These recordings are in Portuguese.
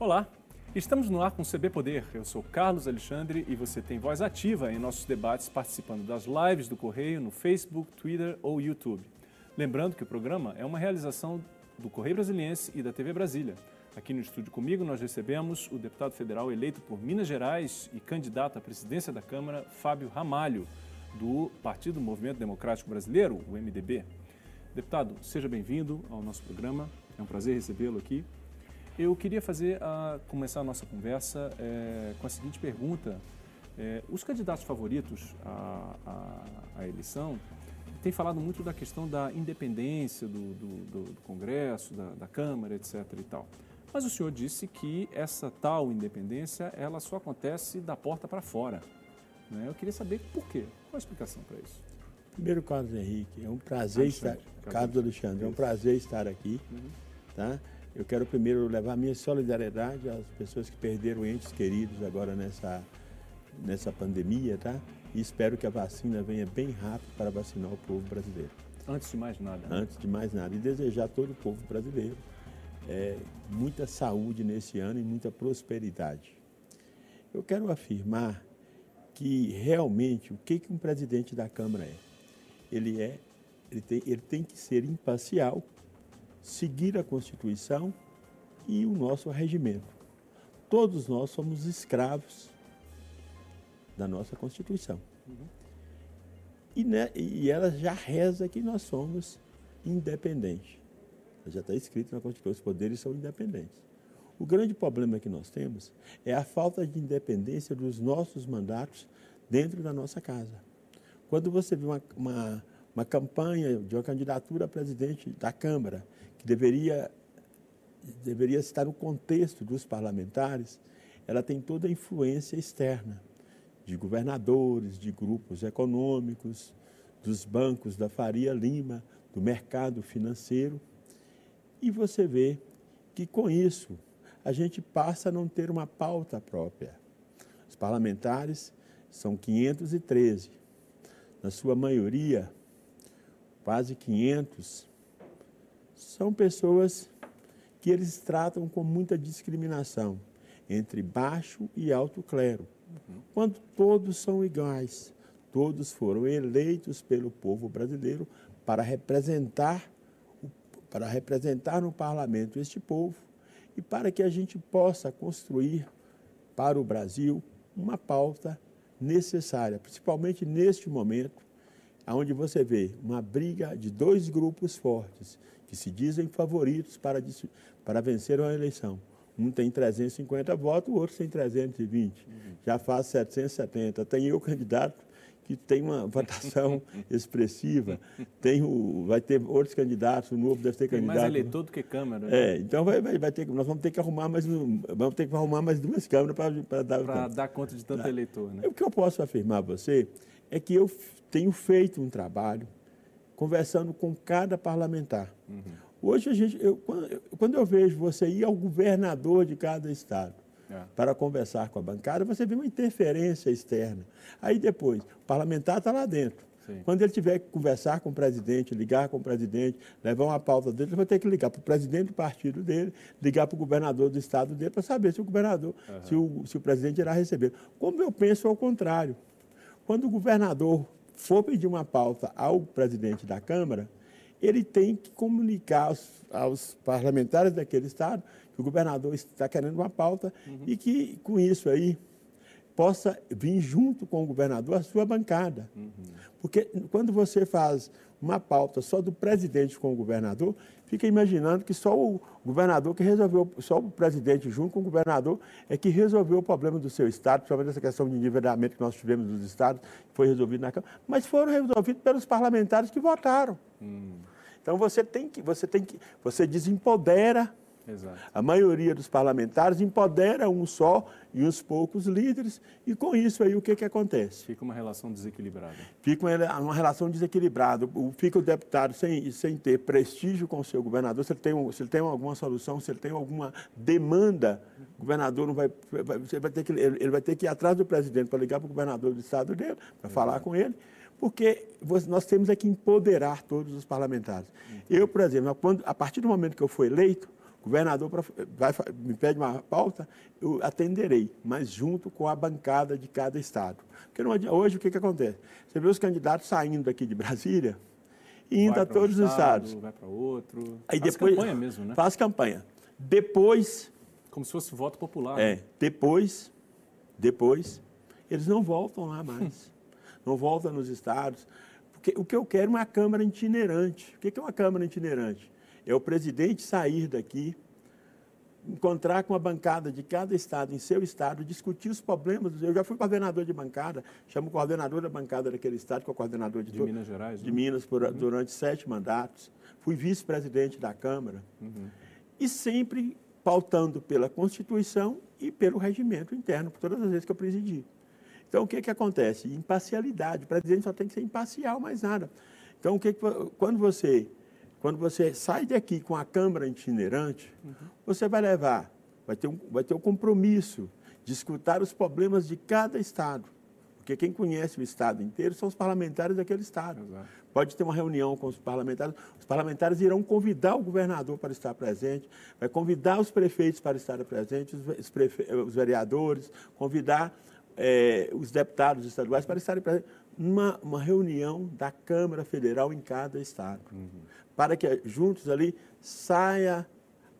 Olá, estamos no ar com o CB Poder. Eu sou Carlos Alexandre e você tem voz ativa em nossos debates participando das lives do Correio no Facebook, Twitter ou YouTube. Lembrando que o programa é uma realização do Correio Brasiliense e da TV Brasília. Aqui no estúdio comigo nós recebemos o deputado federal eleito por Minas Gerais e candidato à presidência da Câmara, Fábio Ramalho, do Partido Movimento Democrático Brasileiro, o MDB. Deputado, seja bem-vindo ao nosso programa. É um prazer recebê-lo aqui. Eu queria fazer a, começar a nossa conversa é, com a seguinte pergunta: é, os candidatos favoritos à, à, à, eleição têm falado muito da questão da independência do, do, do, Congresso, da, da, Câmara, etc. E tal. Mas o senhor disse que essa tal independência ela só acontece da porta para fora. Né? Eu queria saber por quê. Qual a explicação para isso? Primeiro, Carlos Henrique, é um prazer Alexandre, estar. Carlos Alexandre, é um prazer estar aqui. Uhum. Tá? Eu quero primeiro levar minha solidariedade às pessoas que perderam entes queridos agora nessa, nessa pandemia, tá? E espero que a vacina venha bem rápido para vacinar o povo brasileiro. Antes de mais nada. Né? Antes de mais nada. E desejar a todo o povo brasileiro é, muita saúde nesse ano e muita prosperidade. Eu quero afirmar que realmente o que, que um presidente da Câmara é? Ele é, ele tem, ele tem que ser imparcial seguir a Constituição e o nosso regimento. Todos nós somos escravos da nossa Constituição. E, né, e ela já reza que nós somos independentes. Já está escrito na Constituição, os poderes são independentes. O grande problema que nós temos é a falta de independência dos nossos mandatos dentro da nossa casa. Quando você vê uma, uma, uma campanha de uma candidatura a presidente da Câmara que deveria, deveria estar no contexto dos parlamentares, ela tem toda a influência externa de governadores, de grupos econômicos, dos bancos da Faria Lima, do mercado financeiro. E você vê que com isso a gente passa a não ter uma pauta própria. Os parlamentares são 513. Na sua maioria, quase 500 são pessoas que eles tratam com muita discriminação entre baixo e alto clero, quando todos são iguais. Todos foram eleitos pelo povo brasileiro para representar para representar no parlamento este povo e para que a gente possa construir para o Brasil uma pauta necessária, principalmente neste momento, onde você vê uma briga de dois grupos fortes que se dizem favoritos para, para vencer uma eleição. Um tem 350 votos, o outro tem 320. Uhum. Já faz 770. Tem eu, candidato, que tem uma votação expressiva. Tem o, vai ter outros candidatos, o novo deve ter tem candidato. mais eleitor do que Câmara. Né? É, então vai, vai, vai ter, nós vamos ter que arrumar mais, vamos ter que arrumar mais duas câmaras para dar, para dar conta de tanto tá. eleitor. Né? O que eu posso afirmar a você é que eu tenho feito um trabalho conversando com cada parlamentar. Uhum. Hoje, a gente, eu, quando eu vejo você ir ao governador de cada estado é. para conversar com a bancada, você vê uma interferência externa. Aí depois, o parlamentar está lá dentro. Sim. Quando ele tiver que conversar com o presidente, ligar com o presidente, levar uma pauta dele, ele vai ter que ligar para o presidente do partido dele, ligar para o governador do estado dele, para saber se o governador, uhum. se, o, se o presidente irá receber. Como eu penso ao contrário. Quando o governador for pedir uma pauta ao presidente da Câmara, ele tem que comunicar aos, aos parlamentares daquele estado que o governador está querendo uma pauta uhum. e que, com isso aí, possa vir junto com o governador a sua bancada. Uhum. Porque quando você faz uma pauta só do presidente com o governador, fica imaginando que só o governador que resolveu, só o presidente junto com o governador é que resolveu o problema do seu estado, principalmente essa questão de nivelamento que nós tivemos dos estados, que foi resolvido na Câmara, mas foram resolvidos pelos parlamentares que votaram. Hum. Então você tem que, você tem que, você desempodera Exato. A maioria dos parlamentares empodera um só e uns poucos líderes, e com isso aí o que, que acontece? Fica uma relação desequilibrada. Fica uma, uma relação desequilibrada. Fica o deputado sem, sem ter prestígio com o seu governador, se ele, tem, se ele tem alguma solução, se ele tem alguma demanda, o governador não vai, vai, vai ter que, ele vai ter que ir atrás do presidente para ligar para o governador do estado dele, para falar com ele porque nós temos é que empoderar todos os parlamentares. Eu, por exemplo, quando, a partir do momento que eu fui eleito, governador vai, me pede uma pauta, eu atenderei, mas junto com a bancada de cada estado. Porque não, hoje o que, que acontece? Você vê os candidatos saindo daqui de Brasília e indo a todos um os estado, estados. Vai para outro. Aí faz depois, campanha mesmo, né? Faz campanha. Depois. Como se fosse voto popular. É. Né? Depois, depois, eles não voltam lá mais. não voltam nos estados. Porque o que eu quero é uma Câmara itinerante. O que é uma Câmara itinerante? É o presidente sair daqui, encontrar com a bancada de cada estado, em seu estado, discutir os problemas. Eu já fui coordenador de bancada, chamo o coordenador da bancada daquele estado, que é o coordenador de, de Minas Gerais. De né? Minas, por, uhum. durante sete mandatos. Fui vice-presidente da Câmara. Uhum. E sempre pautando pela Constituição e pelo regimento interno, por todas as vezes que eu presidi. Então, o que, que acontece? Imparcialidade. O presidente só tem que ser imparcial, mais nada. Então, o que, que quando você quando você sai daqui com a Câmara itinerante, uhum. você vai levar, vai ter, um, vai ter o um compromisso de escutar os problemas de cada Estado. Porque quem conhece o Estado inteiro são os parlamentares daquele Estado. Exato. Pode ter uma reunião com os parlamentares, os parlamentares irão convidar o governador para estar presente, vai convidar os prefeitos para estar presentes, os, prefe... os vereadores, convidar é, os deputados estaduais para estarem presentes numa uma reunião da Câmara Federal em cada Estado. Uhum para que juntos ali saia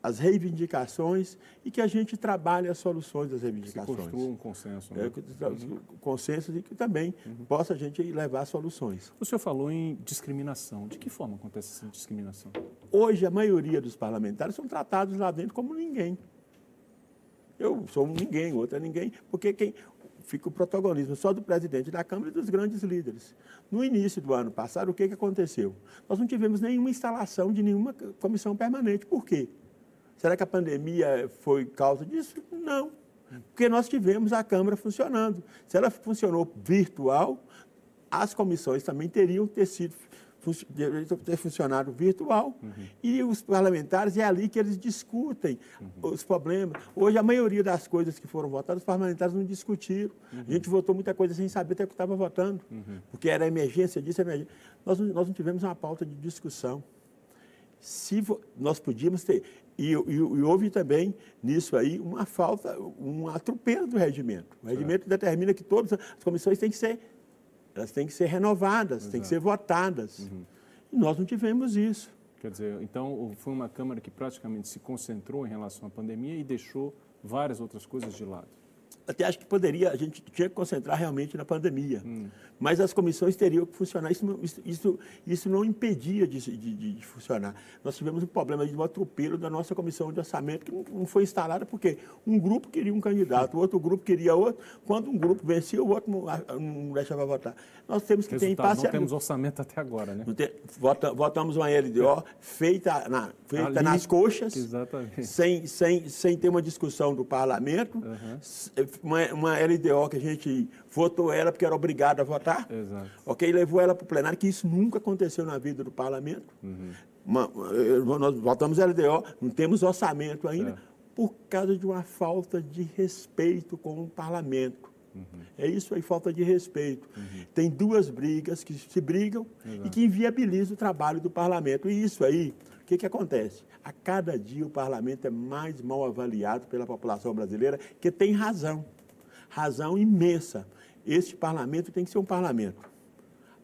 as reivindicações e que a gente trabalhe as soluções das reivindicações. Se construa um consenso. Né? É. Consenso e que também uhum. possa a gente levar soluções. O senhor falou em discriminação. De que forma acontece essa discriminação? Hoje, a maioria dos parlamentares são tratados lá dentro como ninguém. Eu sou um ninguém, outro é ninguém, porque quem, fica o protagonismo só do presidente da Câmara e dos grandes líderes. No início do ano passado, o que, que aconteceu? Nós não tivemos nenhuma instalação de nenhuma comissão permanente. Por quê? Será que a pandemia foi causa disso? Não. Porque nós tivemos a Câmara funcionando. Se ela funcionou virtual, as comissões também teriam ter sido deveria ter funcionado virtual, uhum. e os parlamentares, é ali que eles discutem uhum. os problemas. Hoje, a maioria das coisas que foram votadas, os parlamentares não discutiram. Uhum. A gente votou muita coisa sem saber até o que estava votando, uhum. porque era emergência disso, emergência. Nós, nós não tivemos uma pauta de discussão. Se nós podíamos ter. E, e, e, houve também nisso aí uma falta, um atropelo do regimento. O regimento determina que todas as comissões têm que ser elas têm que ser renovadas, Exato. têm que ser votadas. Uhum. E nós não tivemos isso. Quer dizer, então foi uma Câmara que praticamente se concentrou em relação à pandemia e deixou várias outras coisas de lado até acho que poderia, a gente tinha que concentrar realmente na pandemia. Hum. Mas as comissões teriam que funcionar. Isso, isso, isso, isso não impedia de, de, de, funcionar. Nós tivemos um problema de um atropelo da nossa comissão de orçamento, que não, não, foi instalada porque um grupo queria um candidato, o outro grupo queria outro. Quando um grupo vencia, o outro não, não deixava votar. Nós temos que Resultado, ter impaciência. Não temos orçamento até agora, né? Tem, vota, votamos uma LDO feita, na, feita Ali, nas coxas, Sem, sem, sem ter uma discussão do parlamento. Uhum uma, uma LDO que a gente votou ela porque era obrigado a votar, Exato. ok? Levou ela para o plenário, que isso nunca aconteceu na vida do parlamento. Uhum. Uma, nós votamos LDO, não temos orçamento ainda, é. por causa de uma falta de respeito com o parlamento. Uhum. É isso aí, falta de respeito. Uhum. Tem duas brigas que se brigam Exato. e que inviabilizam o trabalho do parlamento. E isso aí, que, que acontece? A cada dia o parlamento é mais mal avaliado pela população brasileira, que tem razão, razão imensa. Este parlamento tem que ser um parlamento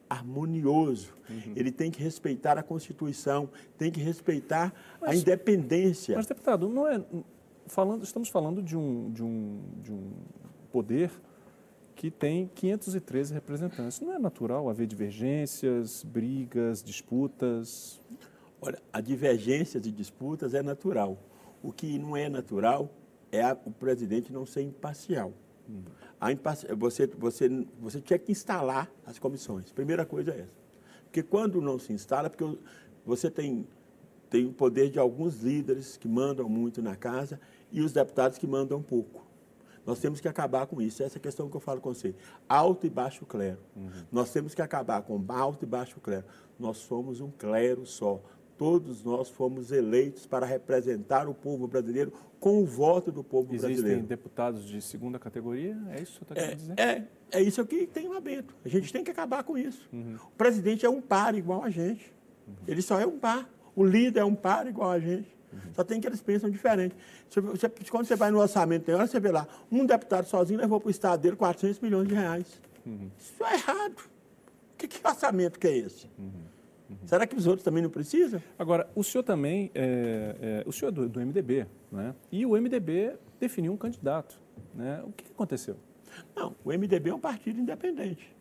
harmonioso. Uhum. Ele tem que respeitar a Constituição, tem que respeitar mas, a independência. Mas, deputado, não é. Falando, estamos falando de um, de, um, de um poder que tem 513 representantes. Não é natural haver divergências, brigas, disputas? Olha, a divergência de disputas é natural. O que não é natural é a, o presidente não ser imparcial. Hum. Imparci você, você, você tinha que instalar as comissões. Primeira coisa é essa. Porque quando não se instala, porque você tem, tem o poder de alguns líderes que mandam muito na casa e os deputados que mandam pouco. Nós temos que acabar com isso. Essa é a questão que eu falo com você. Alto e baixo clero. Uhum. Nós temos que acabar com alto e baixo clero. Nós somos um clero só todos nós fomos eleitos para representar o povo brasileiro com o voto do povo Existem brasileiro. Existem deputados de segunda categoria? É isso que você está querendo é, dizer? É, é isso que tem lá dentro. A gente tem que acabar com isso. Uhum. O presidente é um par igual a gente. Uhum. Ele só é um par. O líder é um par igual a gente. Uhum. Só tem que eles pensam diferente. Você, você, quando você vai no orçamento, tem hora você vê lá, um deputado sozinho levou para o Estado dele 400 milhões de reais. Uhum. Isso é errado. Que, que orçamento que é esse? Uhum. Será que os outros também não precisam? Agora, o senhor também, é, é, o senhor é do, do, MDB, né? e o MDB definiu um candidato. Né? O que aconteceu? Não, o MDB é um partido independente.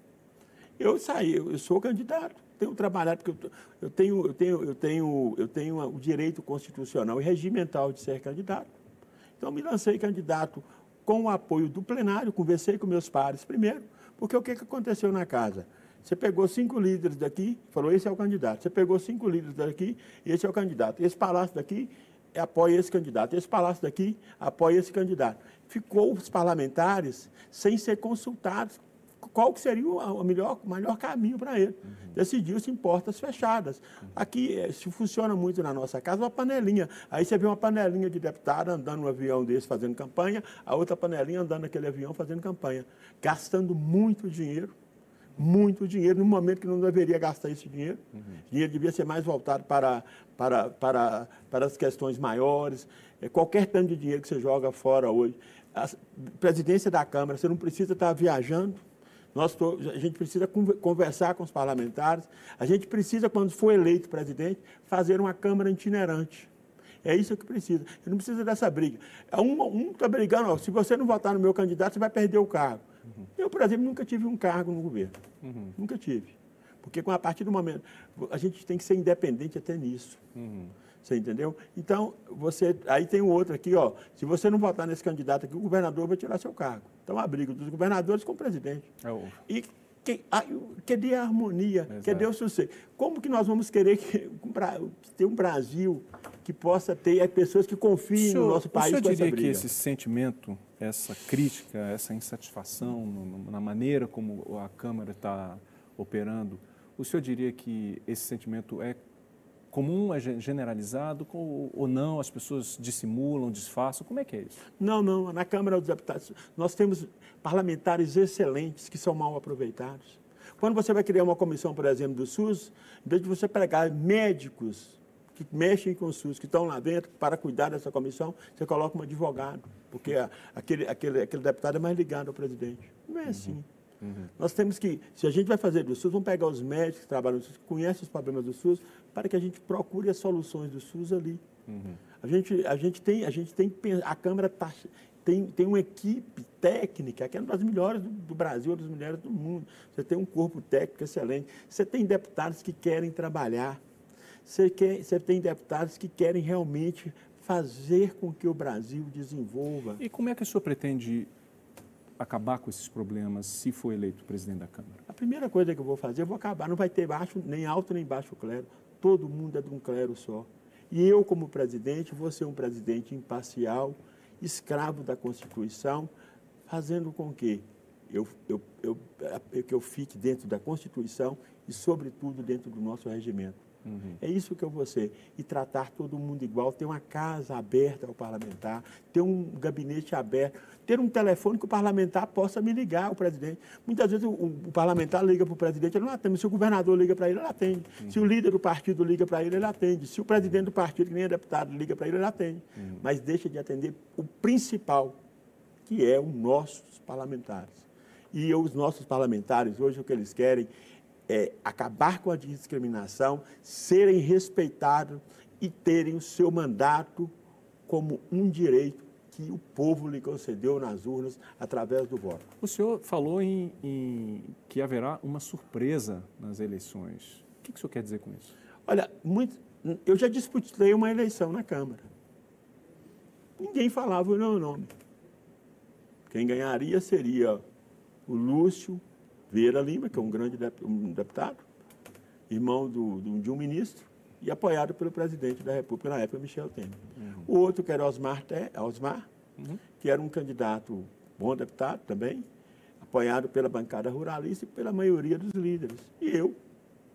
Eu saí, eu sou candidato, tenho trabalhado, porque eu, tenho, eu, tenho, eu, tenho, eu tenho o direito constitucional e regimental de ser candidato. Então, me lancei candidato com o apoio do plenário, conversei com meus pares primeiro, porque o que, que aconteceu na casa? Você pegou cinco líderes daqui, falou, esse é o candidato. Você pegou cinco líderes daqui, esse é o candidato. Esse palácio daqui apoia esse candidato. Esse palácio daqui apoia esse candidato. Ficou os parlamentares sem ser consultados qual que seria o melhor, o melhor caminho para ele. Uhum. Decidiu-se em portas fechadas. Uhum. Aqui eh, se funciona muito na nossa casa uma panelinha. Aí você vê uma panelinha de deputado andando no avião desse fazendo campanha, a outra panelinha andando naquele avião fazendo campanha, gastando muito dinheiro muito dinheiro, no momento que não deveria gastar esse dinheiro. Uhum. O dinheiro devia ser mais voltado para, para, para, para as questões maiores. É, qualquer tanto de dinheiro que você joga fora hoje. A presidência da Câmara, você não precisa estar viajando. Nós, a gente precisa conversar com os parlamentares. A gente precisa, quando for eleito presidente, fazer uma Câmara itinerante. É isso que precisa. Você não precisa dessa briga. Um está brigando, ó, se você não votar no meu candidato, você vai perder o cargo. Uhum. Eu, por exemplo, nunca tive um cargo no governo. Uhum. Nunca tive. Porque com a partir do momento, a gente tem que ser independente até nisso. Uhum. Você entendeu? Então, você. Aí tem o outro aqui, ó. Se você não votar nesse candidato aqui, o governador vai tirar seu cargo. Então, a briga dos governadores com o presidente. É o... E que, a, cadê a harmonia? Exato. Cadê o sucesso? Como que nós vamos querer que, ter um Brasil que possa ter pessoas que confiem senhor, no nosso país o senhor diria que esse sentimento, essa crítica, essa insatisfação no, na maneira como a Câmara está operando, o senhor diria que esse sentimento é comum, é generalizado ou não? As pessoas dissimulam, disfarçam? Como é que é isso? Não, não. Na Câmara dos Deputados nós temos parlamentares excelentes que são mal aproveitados. Quando você vai criar uma comissão, por exemplo, do SUS, em vez de você pegar médicos que mexem com o SUS, que estão lá dentro para cuidar dessa comissão, você coloca um advogado, porque aquele, aquele, aquele deputado é mais ligado ao presidente. Não é uhum. assim. Uhum. Nós temos que, se a gente vai fazer do SUS, vamos pegar os médicos que trabalham no SUS, que conhecem os problemas do SUS, para que a gente procure as soluções do SUS ali. Uhum. A, gente, a gente tem, a gente tem, a Câmara tá, tem, tem uma equipe técnica, que é uma das melhores do, do Brasil, uma das melhores do mundo. Você tem um corpo técnico excelente. Você tem deputados que querem trabalhar. Você, quer, você tem deputados que querem realmente fazer com que o Brasil desenvolva. E como é que o senhor pretende acabar com esses problemas se for eleito presidente da Câmara? A primeira coisa que eu vou fazer, eu vou acabar. Não vai ter baixo, nem alto nem baixo clero. Todo mundo é de um clero só. E eu, como presidente, vou ser um presidente imparcial, escravo da Constituição, fazendo com que eu, eu, eu, que eu fique dentro da Constituição e, sobretudo, dentro do nosso regimento. Uhum. É isso que eu vou ser. E tratar todo mundo igual, ter uma casa aberta ao parlamentar, ter um gabinete aberto, ter um telefone que o parlamentar possa me ligar, o presidente. Muitas vezes o, o parlamentar liga para o presidente, ele não atende. Se o governador liga para ele, ele atende. Uhum. Se o líder do partido liga para ele, ele atende. Se o presidente do partido, que nem é deputado, liga para ele, ele atende. Uhum. Mas deixa de atender o principal, que é os nossos parlamentares. E os nossos parlamentares, hoje, o que eles querem é, acabar com a discriminação, serem respeitados e terem o seu mandato como um direito que o povo lhe concedeu nas urnas através do voto. O senhor falou em, em que haverá uma surpresa nas eleições. O que, que o senhor quer dizer com isso? Olha, muito, eu já disputei uma eleição na Câmara. Ninguém falava o meu nome. Quem ganharia seria o Lúcio Vieira Lima, que é um grande deputado, irmão do, do, de um ministro, e apoiado pelo presidente da República na época, Michel Temer. Uhum. O outro, que era Osmar, Osmar uhum. que era um candidato bom deputado também, apoiado pela bancada ruralista e pela maioria dos líderes. E eu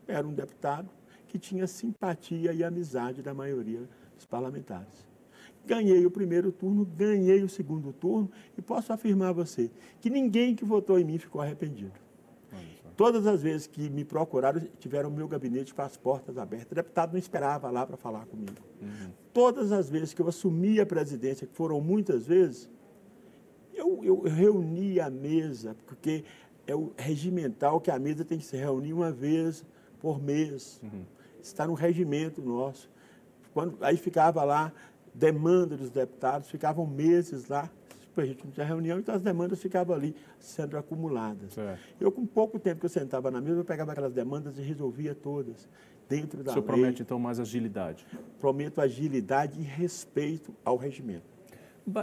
era um deputado que tinha simpatia e amizade da maioria dos parlamentares. Ganhei o primeiro turno, ganhei o segundo turno e posso afirmar a você que ninguém que votou em mim ficou arrependido todas as vezes que me procuraram, tiveram o meu gabinete com as portas abertas. O deputado não esperava lá para falar comigo. Uhum. Todas as vezes que eu assumi a presidência, que foram muitas vezes, eu, eu reuni a mesa, porque é o regimental que a mesa tem que se reunir uma vez por mês. Uhum. Está no regimento nosso. Quando, aí ficava lá demanda dos deputados, ficavam meses lá a gente não tinha reunião, então as demandas ficavam ali sendo acumuladas. É. Eu, com pouco tempo que eu sentava na mesa, eu pegava aquelas demandas e resolvia todas dentro da o senhor lei. promete, então, mais agilidade? Prometo agilidade e respeito ao regimento.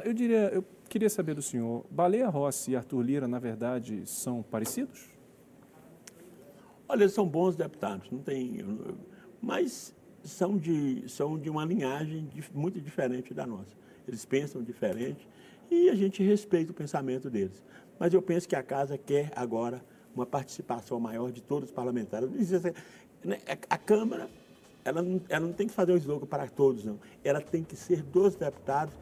Eu diria, eu queria saber do senhor, Baleia Rossi e Arthur Lira, na verdade, são parecidos? Olha, eles são bons deputados, não tem... Mas são de, são de uma linhagem muito diferente da nossa. Eles pensam diferente, e a gente respeita o pensamento deles. Mas eu penso que a casa quer agora uma participação maior de todos os parlamentares. Né, a Câmara, ela não, ela não tem que fazer o slogan para todos, não. Ela tem que ser dos deputados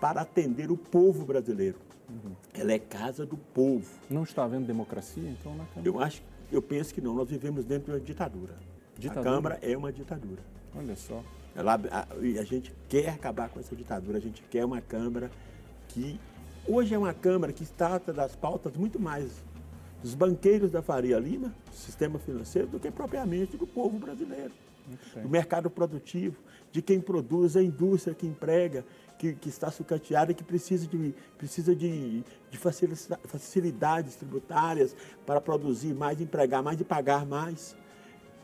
para atender o povo brasileiro. Uhum. Ela é casa do povo. Não está havendo democracia, então, na Câmara? Eu acho, eu penso que não. Nós vivemos dentro de uma ditadura. ditadura. A Câmara é uma ditadura. Olha só. Ela, a, a gente quer acabar com essa ditadura. A gente quer uma Câmara que hoje é uma Câmara que trata das pautas muito mais dos banqueiros da Faria Lima, do sistema financeiro, do que propriamente do povo brasileiro. Do mercado produtivo, de quem produz, a indústria que emprega, que, que está sucateada e que precisa de, precisa de, de facilidades tributárias para produzir mais, empregar mais e pagar mais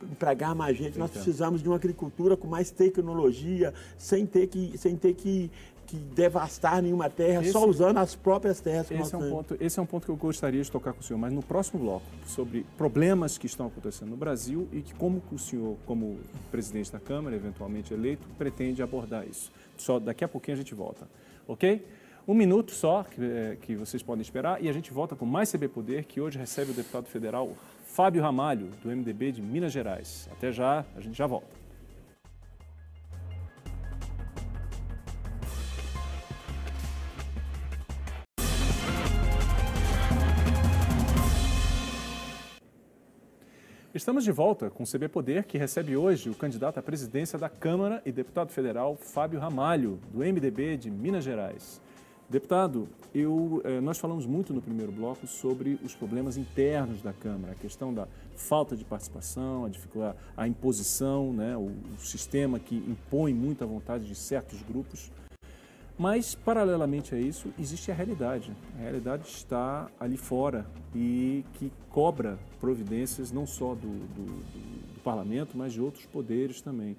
empregar mais gente. Nós precisamos de uma agricultura com mais tecnologia, sem ter que, sem ter que, que devastar nenhuma terra, esse, só usando as próprias terras. Esse é, um ponto, esse é um ponto que eu gostaria de tocar com o senhor, mas no próximo bloco, sobre problemas que estão acontecendo no Brasil e que como o senhor, como presidente da Câmara, eventualmente eleito, pretende abordar isso. Só daqui a pouquinho a gente volta, ok? Um minuto só que, é, que vocês podem esperar e a gente volta com mais CB Poder, que hoje recebe o deputado federal Fábio Ramalho, do MDB de Minas Gerais. Até já, a gente já volta. Estamos de volta com o CB Poder, que recebe hoje o candidato à presidência da Câmara e deputado federal Fábio Ramalho, do MDB de Minas Gerais. Deputado, eu, eh, nós falamos muito no primeiro bloco sobre os problemas internos da Câmara, a questão da falta de participação, a, dificuldade, a imposição, né, o, o sistema que impõe muita vontade de certos grupos. Mas, paralelamente a isso, existe a realidade. A realidade está ali fora e que cobra providências não só do, do, do, do parlamento, mas de outros poderes também.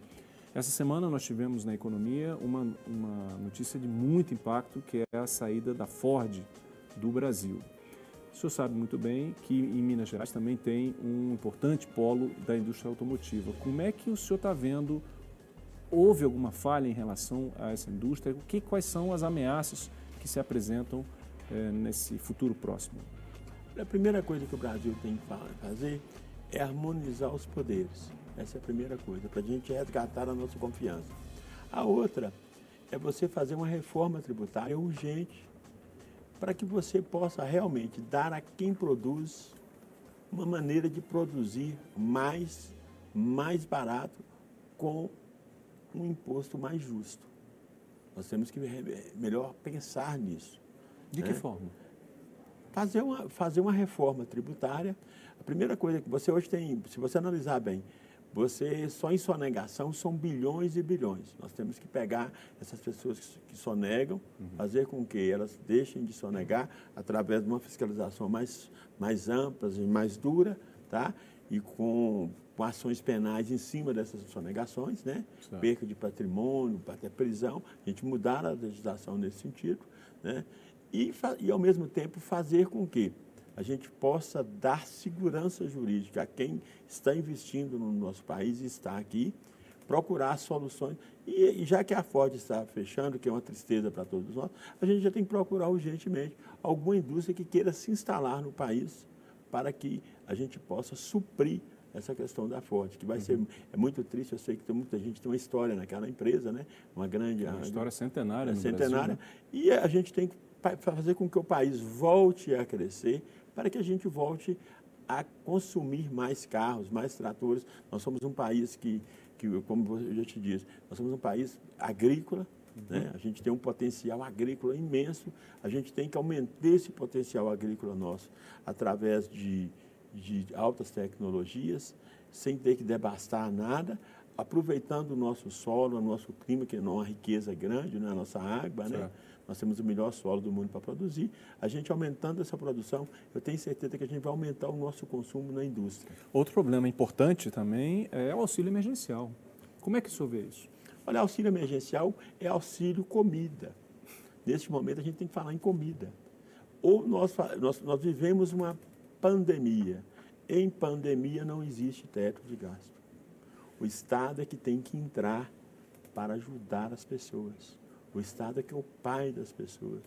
Essa semana nós tivemos na economia uma, uma notícia de muito impacto, que é a saída da Ford do Brasil. O senhor sabe muito bem que em Minas Gerais também tem um importante polo da indústria automotiva. Como é que o senhor está vendo houve alguma falha em relação a essa indústria? Que, quais são as ameaças que se apresentam é, nesse futuro próximo? A primeira coisa que o Brasil tem que fazer é harmonizar os poderes. Essa é a primeira coisa, para a gente resgatar a nossa confiança. A outra é você fazer uma reforma tributária urgente para que você possa realmente dar a quem produz uma maneira de produzir mais, mais barato com um imposto mais justo. Nós temos que melhor pensar nisso. De né? que forma? Fazer uma, fazer uma reforma tributária. A primeira coisa que você hoje tem, se você analisar bem, você só em sonegação são bilhões e bilhões. Nós temos que pegar essas pessoas que sonegam, uhum. fazer com que elas deixem de sonegar através de uma fiscalização mais, mais ampla e mais dura, tá? E com com ações penais em cima dessas sonegações, né? perca de patrimônio, até prisão, a gente mudar a legislação nesse sentido, né? e, e, ao mesmo tempo, fazer com que a gente possa dar segurança jurídica a quem está investindo no nosso país e está aqui, procurar soluções. E, e, já que a Ford está fechando, que é uma tristeza para todos nós, a gente já tem que procurar urgentemente alguma indústria que queira se instalar no país para que a gente possa suprir essa questão da Ford, que vai uhum. ser é muito triste. Eu sei que tem muita gente tem uma história naquela empresa, né? Uma grande uma história centenária, é, centenária. Brasil, né? E a gente tem que fazer com que o país volte a crescer, para que a gente volte a consumir mais carros, mais tratores. Nós somos um país que, que como eu já te disse, nós somos um país agrícola, né? A gente tem um potencial agrícola imenso, a gente tem que aumentar esse potencial agrícola nosso através de, de altas tecnologias, sem ter que devastar nada, aproveitando o nosso solo, o nosso clima, que é uma riqueza grande, né? a nossa água, né? nós temos o melhor solo do mundo para produzir. A gente aumentando essa produção, eu tenho certeza que a gente vai aumentar o nosso consumo na indústria. Outro problema importante também é o auxílio emergencial. Como é que o senhor vê isso? Olha, auxílio emergencial é auxílio comida. Neste momento a gente tem que falar em comida. Ou nós, nós, nós vivemos uma pandemia. Em pandemia não existe teto de gasto. O Estado é que tem que entrar para ajudar as pessoas. O Estado é que é o pai das pessoas.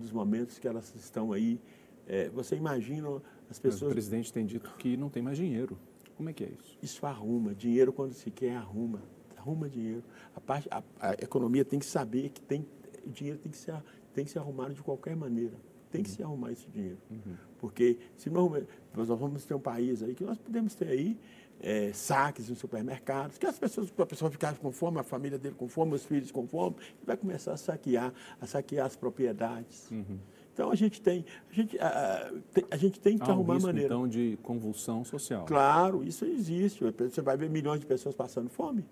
Nos momentos que elas estão aí, é, você imagina as pessoas... Mas o presidente tem dito que não tem mais dinheiro. Como é que é isso? Isso arruma. Dinheiro, quando se quer, arruma arruma dinheiro. A, parte, a, a economia tem que saber que tem, o dinheiro tem que, ser, tem que ser arrumado de qualquer maneira. Tem que uhum. se arrumar esse dinheiro. Uhum. Porque se não, nós vamos ter um país aí que nós podemos ter aí é, saques em supermercados, que as pessoas, a pessoa ficar com fome, a família dele com fome, os filhos com fome, vai começar a saquear, a saquear as propriedades. Uhum. Então a gente tem, a gente, a, a gente tem que Há um arrumar risco, maneira. Então de convulsão social. Claro, isso existe. Você vai ver milhões de pessoas passando fome.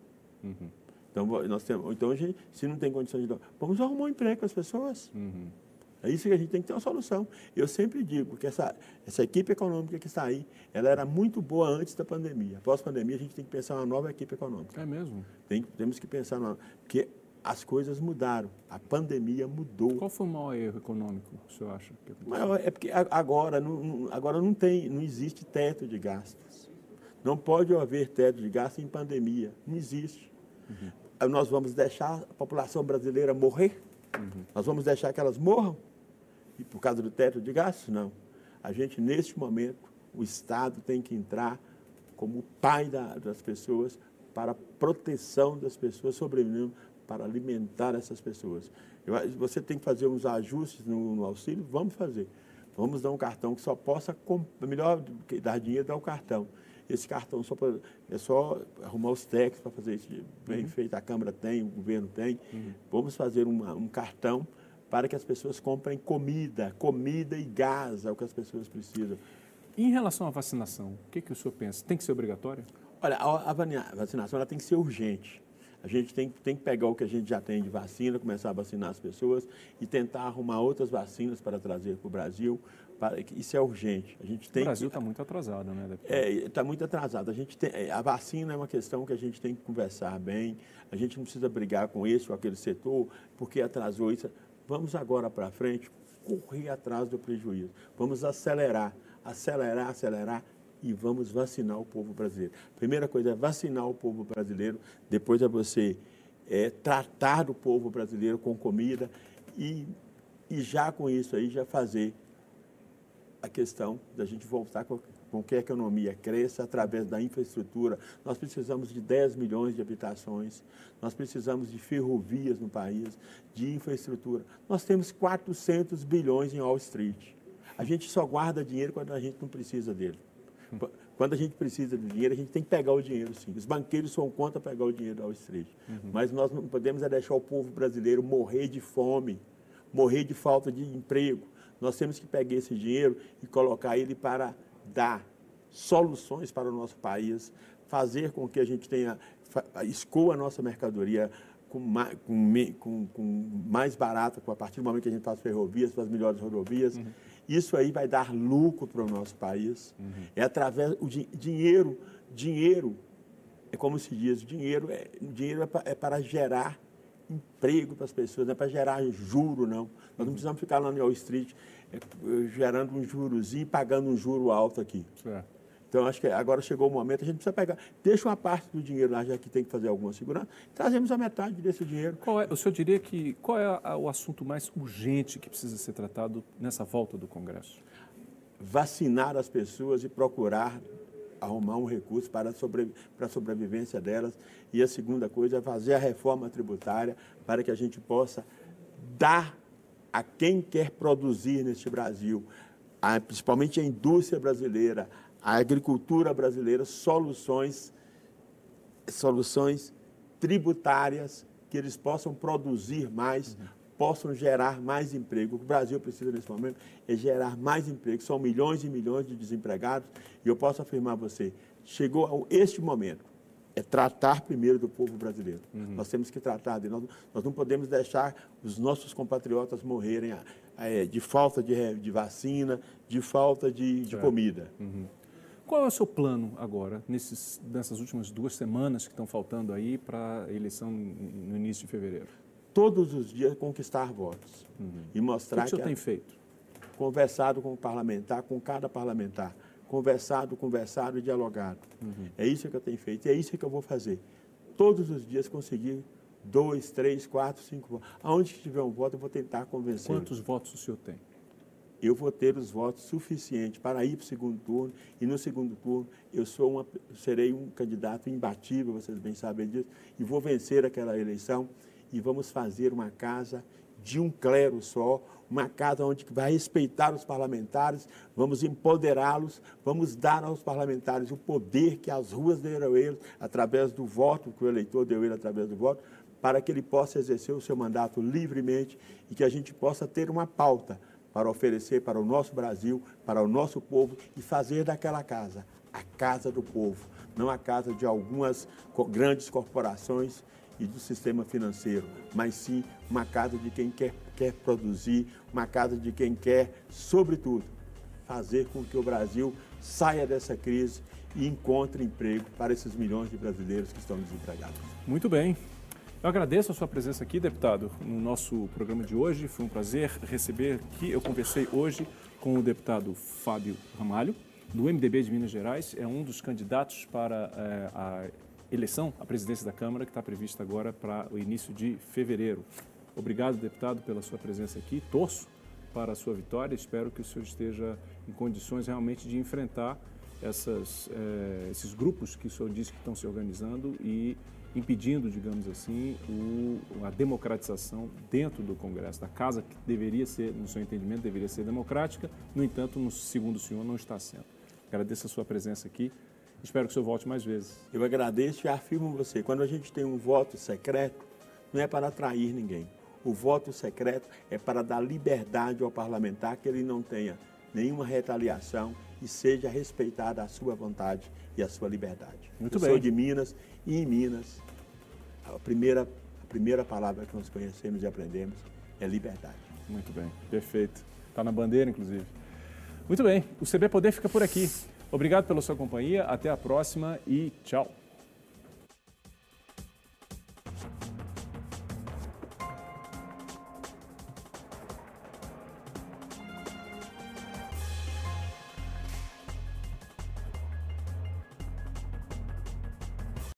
Uhum. Então, nós temos, então a gente, se não tem condições de. Vamos arrumar um emprego para as pessoas. Uhum. É isso que a gente tem que ter uma solução. Eu sempre digo que essa, essa equipe econômica que está aí, ela era muito boa antes da pandemia. Após a pandemia, a gente tem que pensar uma nova equipe econômica. É mesmo? Tem, temos que pensar numa. Porque as coisas mudaram. A pandemia mudou. Qual foi o maior erro econômico, o senhor acha? maior é porque agora não, agora não tem, não existe teto de gastos. Não pode haver teto de gastos em pandemia. Não existe. Uhum. Nós vamos deixar a população brasileira morrer? Uhum. Nós vamos deixar que elas morram? E por causa do teto de gastos? Não. A gente, neste momento, o Estado tem que entrar como pai da, das pessoas para a proteção das pessoas, sobrevivendo, para alimentar essas pessoas. Você tem que fazer uns ajustes no, no, auxílio? Vamos fazer. Vamos dar um cartão que só possa, melhor dar dinheiro, dar o cartão. Esse cartão só pra, é só arrumar os técnicos para fazer isso bem uhum. feito. A Câmara tem, o governo tem. Uhum. Vamos fazer uma, um cartão para que as pessoas comprem comida, comida e gás, é o que as pessoas precisam. Em relação à vacinação, o que, que o senhor pensa? Tem que ser obrigatória? Olha, a, a vacinação ela tem que ser urgente. A gente tem, tem que pegar o que a gente já tem de vacina, começar a vacinar as pessoas e tentar arrumar outras vacinas para trazer para o Brasil, isso é urgente. A gente tem o Brasil está muito atrasado, né? Deputado? É, está muito atrasado. A, gente tem, é, a vacina é uma questão que a gente tem que conversar bem. A gente não precisa brigar com esse ou aquele setor, porque atrasou isso. Vamos agora para frente correr atrás do prejuízo. Vamos acelerar, acelerar, acelerar e vamos vacinar o povo brasileiro. Primeira coisa é vacinar o povo brasileiro, depois é você é, tratar o povo brasileiro com comida e, e já com isso aí já fazer a questão da gente voltar com, com que a economia cresça através da infraestrutura. Nós precisamos de 10 milhões de habitações, nós precisamos de ferrovias no país, de infraestrutura. Nós temos 400 bilhões em Wall Street. A gente só guarda dinheiro quando a gente não precisa dele. Quando a gente precisa de dinheiro, a gente tem que pegar o dinheiro, sim. Os banqueiros são contra pegar o dinheiro da Wall Street. Uhum. Mas nós não podemos é deixar o povo brasileiro morrer de fome, morrer de falta de emprego. Nós temos que pegar esse dinheiro e colocar ele para dar soluções para o nosso país, fazer com que a gente tenha, escoa a nossa mercadoria com mais, com, com, com mais barata, a partir do momento que a gente faz ferrovias, faz melhores rodovias. Uhum. Isso aí vai dar lucro para o nosso país. Uhum. É através do dinheiro, dinheiro, é como se diz, dinheiro é, dinheiro é, é para gerar emprego para as pessoas, não é para gerar juro, não. Nós não precisamos ficar lá no Wall Street é, gerando um jurozinho e pagando um juro alto aqui. Certo. Então, acho que agora chegou o momento, a gente precisa pegar, deixa uma parte do dinheiro lá, já que tem que fazer alguma segurança, trazemos a metade desse dinheiro. Qual é, o senhor diria que, qual é a, o assunto mais urgente que precisa ser tratado nessa volta do Congresso? Vacinar as pessoas e procurar arrumar um recurso para, sobre, a sobrevivência delas. E a segunda coisa é fazer a reforma tributária para que a gente possa dar a quem quer produzir neste Brasil, a, principalmente a indústria brasileira, a agricultura brasileira soluções, soluções tributárias que eles possam produzir mais. Possam gerar mais emprego. O que o Brasil precisa nesse momento é gerar mais emprego. São milhões e milhões de desempregados e eu posso afirmar a você, chegou este momento é tratar primeiro do povo brasileiro. Uhum. Nós temos que tratar dele. Nós, nós, não podemos deixar os nossos compatriotas morrerem é, de falta de, de, vacina, de falta de, de comida. Uhum. Qual é o seu plano agora, nesses, nessas últimas duas semanas que estão faltando aí para a eleição no início de fevereiro? Todos os dias conquistar votos uhum. e mostrar o que o senhor que tem feito? Conversado com o parlamentar, com cada parlamentar conversado, conversado e dialogado. Uhum. É isso que eu tenho feito e é isso que eu vou fazer. Todos os dias conseguir dois, três, quatro, cinco votos. Aonde tiver um voto, eu vou tentar convencer. Quantos votos o senhor tem? Eu vou ter os votos suficientes para ir para o segundo turno e no segundo turno eu sou uma, serei um candidato imbatível, vocês bem sabem disso, e vou vencer aquela eleição e vamos fazer uma casa de um clero só, uma casa onde vai respeitar os parlamentares, vamos empoderá-los, vamos dar aos parlamentares o poder que as ruas deram a eles, através do voto, que o eleitor deu ele através do voto, para que ele possa exercer o seu mandato livremente e que a gente possa ter uma pauta para oferecer para o nosso Brasil, para o nosso povo e fazer daquela casa a casa do povo, não a casa de algumas grandes corporações e do sistema financeiro, mas sim uma casa de quem quer, quer produzir, uma casa de quem quer, sobretudo, fazer com que o Brasil saia dessa crise e encontre emprego para esses milhões de brasileiros que estão desempregados. Muito bem. Eu agradeço a sua presença aqui, deputado, no nosso programa de hoje. Foi um prazer receber aqui. Eu conversei hoje com o deputado Fábio Ramalho, do MDB de Minas Gerais. É um dos candidatos para é, a eleição à presidência da Câmara, que está prevista agora para o início de fevereiro. Obrigado, deputado, pela sua presença aqui. Torço para a sua vitória. Espero que o senhor esteja em condições realmente de enfrentar essas, eh, esses grupos que o senhor disse que estão se organizando e impedindo, digamos assim, o, a democratização dentro do Congresso, da casa que deveria ser, no seu entendimento, deveria ser democrática, no entanto, no, segundo o senhor, não está sendo. Agradeço a sua presença aqui. Espero que o senhor volte mais vezes. Eu agradeço e afirmo você, quando a gente tem um voto secreto, não é para atrair ninguém. O voto secreto é para dar liberdade ao parlamentar que ele não tenha nenhuma retaliação e seja respeitada a sua vontade e a sua liberdade. Muito Eu bem. sou de Minas e em Minas a primeira, a primeira palavra que nós conhecemos e aprendemos é liberdade. Muito bem, perfeito. Está na bandeira, inclusive. Muito bem, o CB Poder fica por aqui. Obrigado pela sua companhia, até a próxima e tchau.